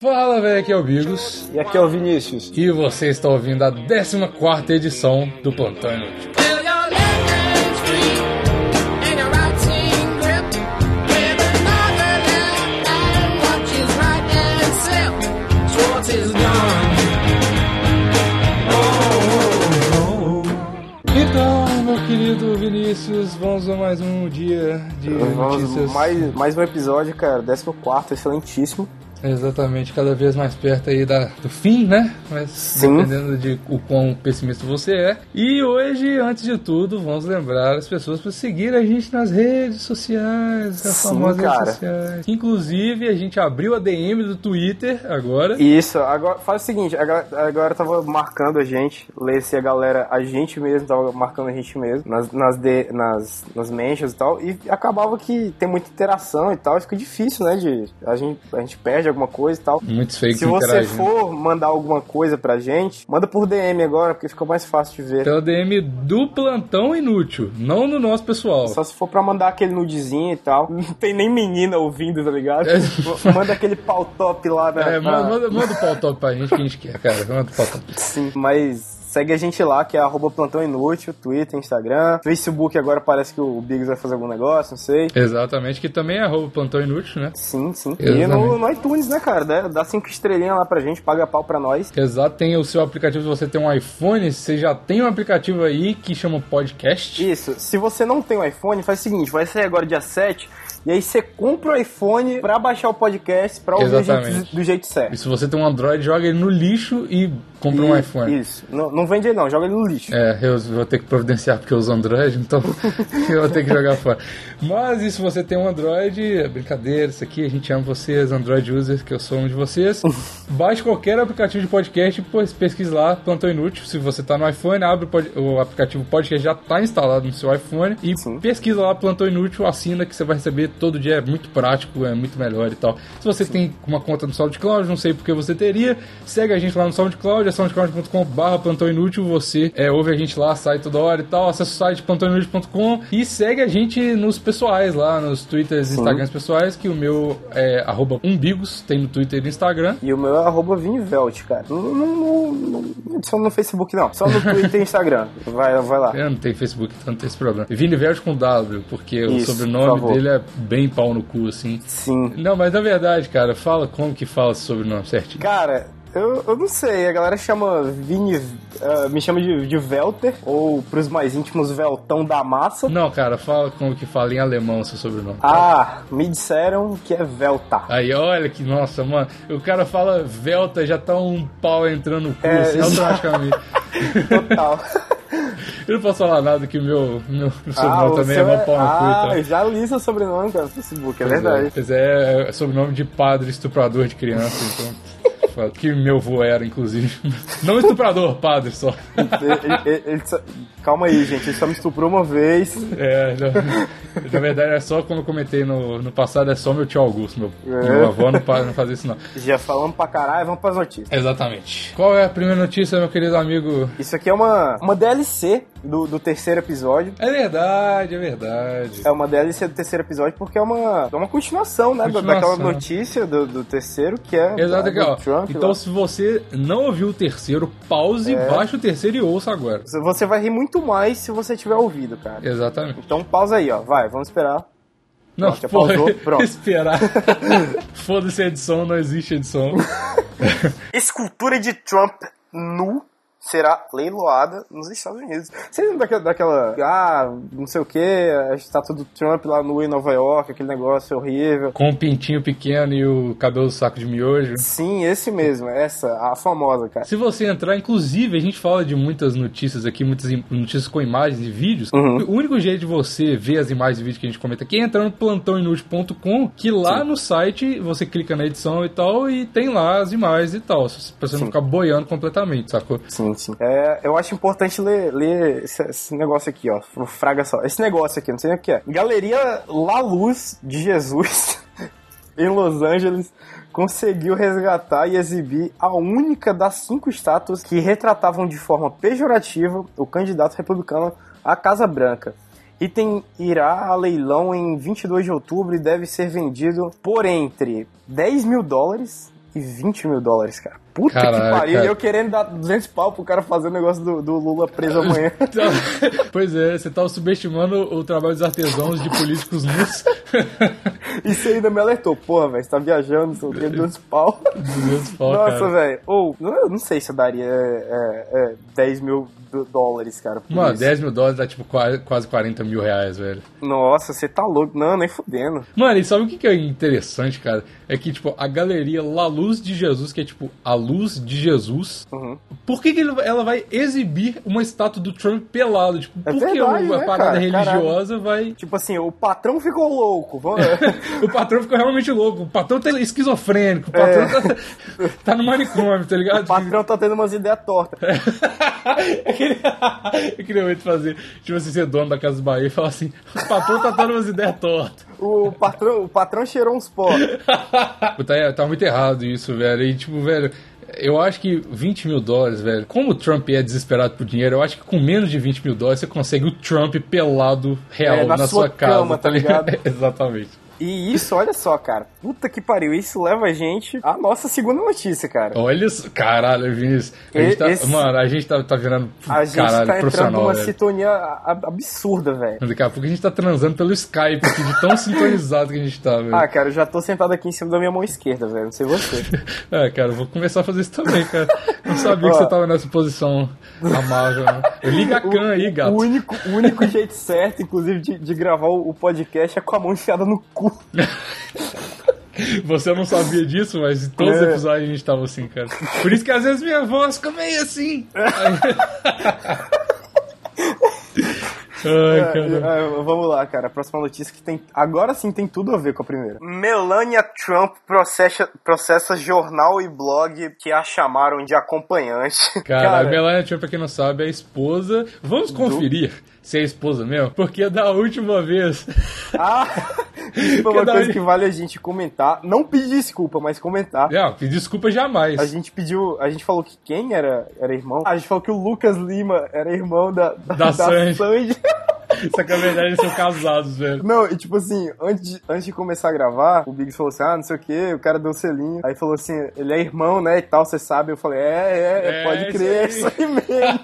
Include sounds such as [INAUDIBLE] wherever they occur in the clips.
Fala, velho, aqui é o Bigos. E aqui é o Vinícius. E você está ouvindo a 14 edição do Plantão Inútil. Então, meu querido Vinícius, vamos a mais um dia de Vamos notícias. mais, mais um episódio, cara. 14, excelentíssimo. Exatamente, cada vez mais perto aí da, do fim, né? Mas Sim. dependendo de o quão pessimista você é. E hoje, antes de tudo, vamos lembrar as pessoas para seguir a gente nas redes sociais, as Sim, famosas cara. redes sociais. Inclusive, a gente abriu a DM do Twitter agora. Isso, agora faz o seguinte, agora, agora tava marcando a gente, lê se a galera, a gente mesmo, tava marcando a gente mesmo, nas, nas, de, nas, nas mentions e tal, e acabava que tem muita interação e tal, e fica difícil, né, de, a gente, a gente perde alguma coisa e tal. Muitos fakes Se você for mandar alguma coisa pra gente, manda por DM agora, porque fica mais fácil de ver. Pela DM do Plantão Inútil, não no nosso pessoal. Só se for pra mandar aquele nudezinho e tal. Não tem nem menina ouvindo, tá ligado? É. [LAUGHS] Manda aquele pau top lá na. É, manda, manda, manda o pau top pra gente que a gente quer, cara. Manda o pau top. Sim, mas segue a gente lá, que é arroba Plantão Inútil, Twitter, Instagram, Facebook agora parece que o Biggs vai fazer algum negócio, não sei. Exatamente, que também é arroba Plantão Inútil, né? Sim, sim. E Exatamente. no, no iTunes, né, cara? Dá, dá cinco estrelinhas lá pra gente, paga pau pra nós. Exato, tem o seu aplicativo, se você tem um iPhone, você já tem um aplicativo aí que chama Podcast. Isso, se você não tem um iPhone, faz o seguinte, vai sair agora dia 7, e aí você compra o iPhone pra baixar o podcast, pra ouvir do jeito, do jeito certo. E se você tem um Android, joga ele no lixo e compra um E- iPhone. Isso, não, não vende ele não, joga ele no lixo. É, eu vou ter que providenciar porque eu uso Android, então [LAUGHS] eu vou ter que jogar fora. Mas e se você tem um Android, é brincadeira, isso aqui, a gente ama vocês, Android users, que eu sou um de vocês. [LAUGHS] Baixe qualquer aplicativo de podcast, pois pesquise lá, Plantão Inútil. Se você tá no iPhone, abre o, pod- o aplicativo podcast, já tá instalado no seu iPhone e Sim. pesquisa lá Plantão Inútil, assina que você vai receber todo dia, é muito prático, é muito melhor e tal. Se você tem uma conta no SoundCloud, não sei porque você teria, segue a gente lá no SoundCloud, é soundcloud.com barra Plantão Inútil, você é, ouve a gente lá, sai toda hora e tal, acessa o site plantãoinútil.com e segue a gente nos pessoais lá, nos Twitters e Instagrams pessoais, que o meu é arroba umbigos, tem no Twitter e no Instagram. E o meu é arroba Vinivelt, cara. Não, não, não, não- só no Facebook não, só no Twitter e Instagram. [LAUGHS] Vai, vai lá. Eu não tenho Facebook, então não tem esse problema. Vini Verde com W, porque o Isso, por sobrenome dele é bem pau no cu, assim. Sim. Não, mas na verdade, cara, fala como que fala esse sobrenome certinho. Cara, eu, eu não sei, a galera chama Vini, ah, me chama de, de Velter, ou pros mais íntimos, Veltão da Massa. Não, cara, fala como que fala em alemão seu sobrenome. Ah, me disseram que é Velta. Aí, olha que, nossa, mano, o cara fala Velta, já tá um pau entrando no cu, É, assim, automaticamente. Total. [LAUGHS] Eu não posso falar nada que meu, meu ah, sobrenome o também é seu mó pau no cu ah, tal. eu já li seu sobrenome, cara, no Facebook, é Pois verdade. Pois é, é sobrenome de padre estuprador de criança, então. Fala Que meu avô era, inclusive. [LAUGHS] Não estuprador, padre só. Ele- ele- ele Calma aí, gente, ele só me estuprou uma vez. É, na, [LAUGHS] na verdade é só como eu comentei no, no passado, é só meu tio Augusto, meu, É. meu avô não, não fazia isso não. Já falamos pra caralho, vamos pras notícias. Exatamente. Qual é a primeira notícia, meu querido amigo? Isso aqui é uma, uma DLC do, do terceiro episódio. É verdade, é verdade. É uma DLC do terceiro episódio porque é uma, é uma continuação, né? Continuação. Daquela notícia do, do terceiro que é. Exato, da- aqui, ó. Então, se você não ouviu o terceiro, pause, É. baixe o terceiro e ouça agora. Você vai rir muito mais se você tiver ouvido, cara. Exatamente. Então pausa aí, ó. Vai, vamos esperar. Não, Pronto, pô, pausou, pronto. [LAUGHS] esperar. [LAUGHS] Foda-se a edição, não existe edição. [LAUGHS] Escultura de Trump nu será leiloada nos Estados Unidos. Você lembra daquela, daquela ah, não sei o que, a estátua do Trump lá nu em Nova York, aquele negócio horrível. Com o pintinho pequeno e o cabelo do saco de miojo. Sim, esse mesmo, essa, a famosa, cara. Se você entrar, inclusive, a gente fala de muitas notícias aqui, muitas notícias com imagens e vídeos. Uhum. O único jeito de você ver as imagens e vídeos que a gente comenta aqui é entrar no plantãoinútil.com, que lá no site você clica na edição e tal, e tem lá as imagens e tal. Pra você não Sim. ficar boiando completamente, sacou? Sim, É, eu acho importante ler, ler esse, esse negócio aqui, ó. Fraga só. Esse negócio aqui, não sei nem o que é. Galeria La Luz de Jesus, [LAUGHS] em Los Angeles, conseguiu resgatar e exibir a única das cinco estátuas que retratavam de forma pejorativa o candidato republicano à Casa Branca. Item irá a leilão em 22 de outubro e deve ser vendido por entre 10 mil dólares e 20 mil dólares, cara. Puta que Caralho, pariu. E eu querendo dar 200 pau pro cara fazer o negócio do, do Lula preso [LAUGHS] amanhã. Então, [LAUGHS] pois é, você tá subestimando o trabalho dos artesãos de políticos nus. [LAUGHS] Isso ainda me alertou. Porra, velho, você tá viajando, você tem 200 pau. 200 pau, Nossa, velho. Ou, eu não sei se eu daria é, é, é, 10 mil do- dólares, cara. Mano, isso. 10 mil dólares dá tipo qua- quase 40 mil reais, velho. Nossa, você tá louco. Não, nem fudendo. Mano, e sabe o que que é interessante, cara? É que, tipo, a galeria La Luz de Jesus, que é tipo a luz de Jesus, Uhum. por que, que ele- ela vai exibir uma estátua do Trump pelado? Tipo, É por que verdade, uma né, parada cara? religiosa vai. Tipo assim, o patrão ficou louco. Vamos... [LAUGHS] O patrão ficou realmente louco. O patrão tá esquizofrênico. O patrão É. tá, tá no manicômio, tá ligado? o patrão tá tendo umas ideias tortas. eu, queria, eu queria muito fazer, tipo assim, ser dono da Casa Bahia e falar assim: o patrão tá dando umas ideias tortas. O patrão, o patrão cheirou uns pó. [LAUGHS] tá, tá muito errado isso, velho. E, tipo, velho. Eu acho que 20 mil dólares, velho. Como o Trump é desesperado por dinheiro, eu acho que com menos de 20 mil dólares você consegue o Trump pelado real É, na na, sua sua, casa, cama, tá ligado? [LAUGHS] Exatamente. E isso, olha só, cara. Puta que pariu. Isso leva a gente à nossa segunda notícia, cara. Olha isso. Caralho, Vinícius. A gente tá, Esse- Mano, a gente tá, tá virando. A gente caralho, tá entrando numa velho. sintonia absurda, velho. Daqui a pouco a gente tá transando pelo Skype aqui, de tão sintonizado que a gente tá, velho. Ah, cara, eu já tô sentado aqui em cima da minha mão esquerda, velho. Não sei você. [LAUGHS] É, cara, eu vou começar a fazer isso também, cara. Não sabia que Ó. você tava nessa posição amável, né? Liga a can aí, gato. O único, o único jeito certo, inclusive, de, de gravar o podcast é com a mão enfiada no cu. [LAUGHS] Você não sabia disso, mas em todos os É. episódios a gente tava assim, cara. Por isso que às vezes minha voz fica meio assim. [LAUGHS] Ai, É, cara. é, vamos lá, cara. A próxima notícia que tem. Agora sim tem tudo a ver com a primeira. Melania Trump processa, processa jornal e blog que a chamaram de acompanhante. Cara, a Melania Trump, pra quem não sabe, é a esposa. Vamos conferir se é a esposa mesmo? Porque da última vez. Ah, [LAUGHS] foi uma coisa que vale a gente comentar. Não pedir desculpa, mas comentar. Não, pedir desculpa jamais. A gente pediu, a gente falou que quem era, era irmão? A gente falou que o Lucas Lima era irmão da, da, Da Sandy. Sandy. [LAUGHS] Só que na verdade eles são casados, velho. Não, e tipo assim, antes de, antes de começar a gravar, o Biggs falou assim: ah, não sei o que, o cara deu um selinho. Aí falou assim: ele é irmão, né? E tal, você sabe. Eu falei: é, é, é É, pode crer, é isso isso aí mesmo.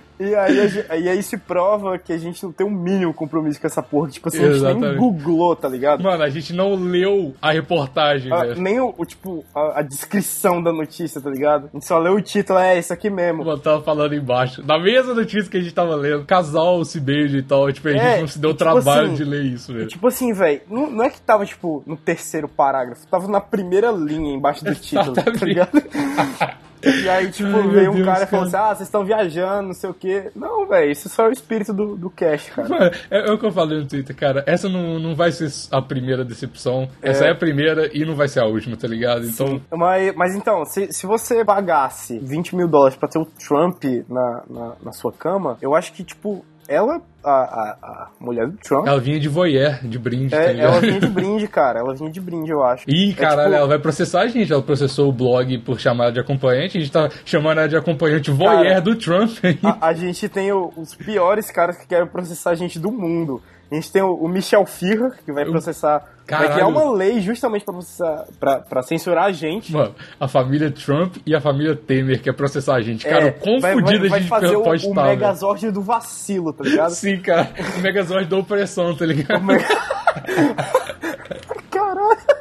[LAUGHS] e aí, a gente- e aí se prova que a gente não tem um mínimo compromisso com essa porra. Tipo assim, a gente nem Exatamente. googlou, tá ligado? Mano, a gente não leu a reportagem, Ah, velho. nem o, o, tipo, a, a descrição da notícia, tá ligado? A gente só leu o título, é isso aqui mesmo. Mano, tava falando embaixo. Na mesma notícia que a gente tava lendo, casal se beija e tal. Tipo, a gente É, não se deu o tipo trabalho assim, de ler isso, velho. tipo assim, velho, não, não é que tava, tipo, no terceiro parágrafo, tava na primeira linha embaixo do título, tá Exatamente. ligado? [LAUGHS] E aí, tipo, Ai, veio um Deus, cara e falou cara. assim: ah, vocês estão viajando, não sei o quê. Não, velho, isso só é o espírito do, do cast, cara. É, é o que eu falei no Twitter, cara. Essa não, não vai ser a primeira decepção. Essa é. a primeira e não vai ser a última, tá ligado? Então, Mas, mas então, se, se você pagasse 20 mil dólares pra ter o Trump na, na, na sua cama, eu acho que, tipo, ela, a, a, a mulher do Trump, ela vinha de voyeur, de brinde, tá é, ligado? ela vinha de [LAUGHS] brinde, cara. Ela vinha de brinde, eu acho. Ih, É, caralho, tipo, ela vai processar a gente. Ela processou o blog por chamar ela de acompanhante. A gente tá chamando ela de acompanhante voyeur Cara, do Trump. A, a gente tem o- os piores caras que querem processar a gente do mundo. A gente tem o, o Michel Firra, que vai processar. Vai Caralho. criar uma lei justamente pra, processar, pra, pra censurar a gente. Mano, a família Trump e a família Temer quer processar a gente. Cara, o quão É, vai, vai, a vai gente fazer o, pode o estar, velho. Megazord do vacilo, tá ligado? Sim, cara. O Megazord da opressão, tá ligado? Caralho. [LAUGHS]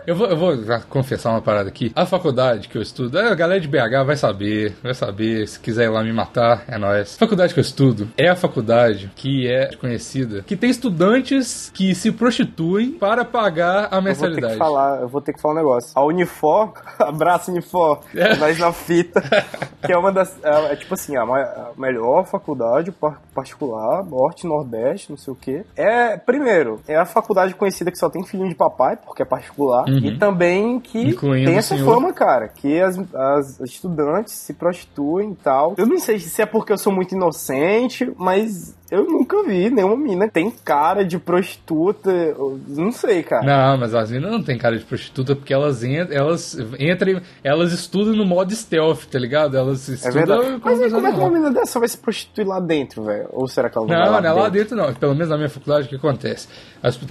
Eu vou, eu vou confessar uma parada aqui. A faculdade que eu estudo, a galera de BH vai saber, vai saber. Se quiser ir lá me matar, é nóis. A faculdade que eu estudo é a faculdade que é conhecida, que tem estudantes que se prostituem para pagar a Eu vou ter mensalidade. que falar, eu vou ter que falar um negócio. A Unifor, [LAUGHS] abraço Unifor, É. nós na fita, [LAUGHS] que é uma das, é, é tipo assim, a, a melhor faculdade par- particular, Norte, Nordeste, não sei o quê. É, primeiro, é a faculdade conhecida que só tem filhinho de papai, porque é particular, e também que Uhum. Incluindo tem essa senhor. fama, cara, que as, as estudantes se prostituem e tal. Eu não sei se é porque eu sou muito inocente, mas Eu nunca vi nenhuma mina tem cara de prostituta. Não sei, cara. Não, mas as meninas não tem cara de prostituta porque elas, elas entram, elas estudam no modo stealth, tá ligado? Elas É estudam como Mas aí, como é que uma menina dessa vai se prostituir lá dentro, velho? Ou será que ela não, vai Não, lá não é lá dentro? não. Pelo menos na minha faculdade, o que acontece?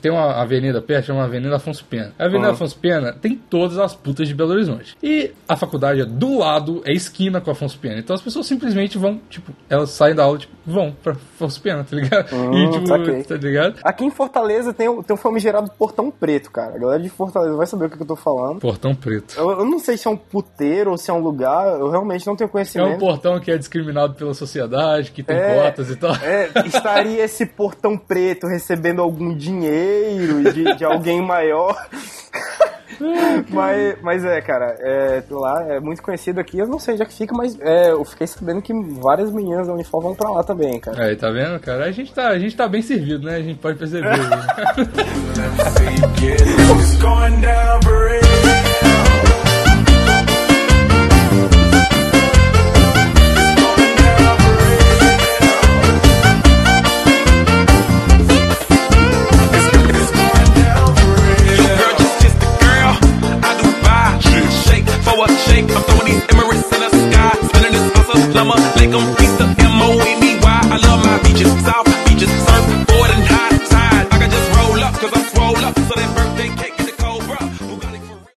Tem uma avenida perto, chama Avenida Afonso Pena. A Avenida Uhum. Afonso Pena tem todas as putas de Belo Horizonte. E a faculdade é do lado, é esquina com a Afonso Pena. Então as pessoas simplesmente vão, tipo, elas saem da aula, tipo, vão pra Afonso Pena, tá ligado? Hum, [LAUGHS] e, tipo, saquei. tá ligado? Aqui em Fortaleza tem, o- tem um famigerado Portão Preto, cara. A galera de Fortaleza vai saber o que que eu tô falando. Portão preto. Eu, eu não sei se é um puteiro ou se é um lugar, eu realmente não tenho É conhecimento. um portão que é discriminado pela sociedade, que tem É, cotas e tal. É, [LAUGHS] estaria esse portão preto recebendo algum dinheiro de, de alguém maior. [LAUGHS] mas, mas é, cara, é, lá é muito conhecido aqui. Eu não sei onde é que fica, mas é, eu fiquei sabendo que várias meninas da Unifor vão pra lá também, cara. Aí, tá vendo, cara? A gente tá, a gente tá bem servido, né? A gente pode perceber. [LAUGHS] [LAUGHS]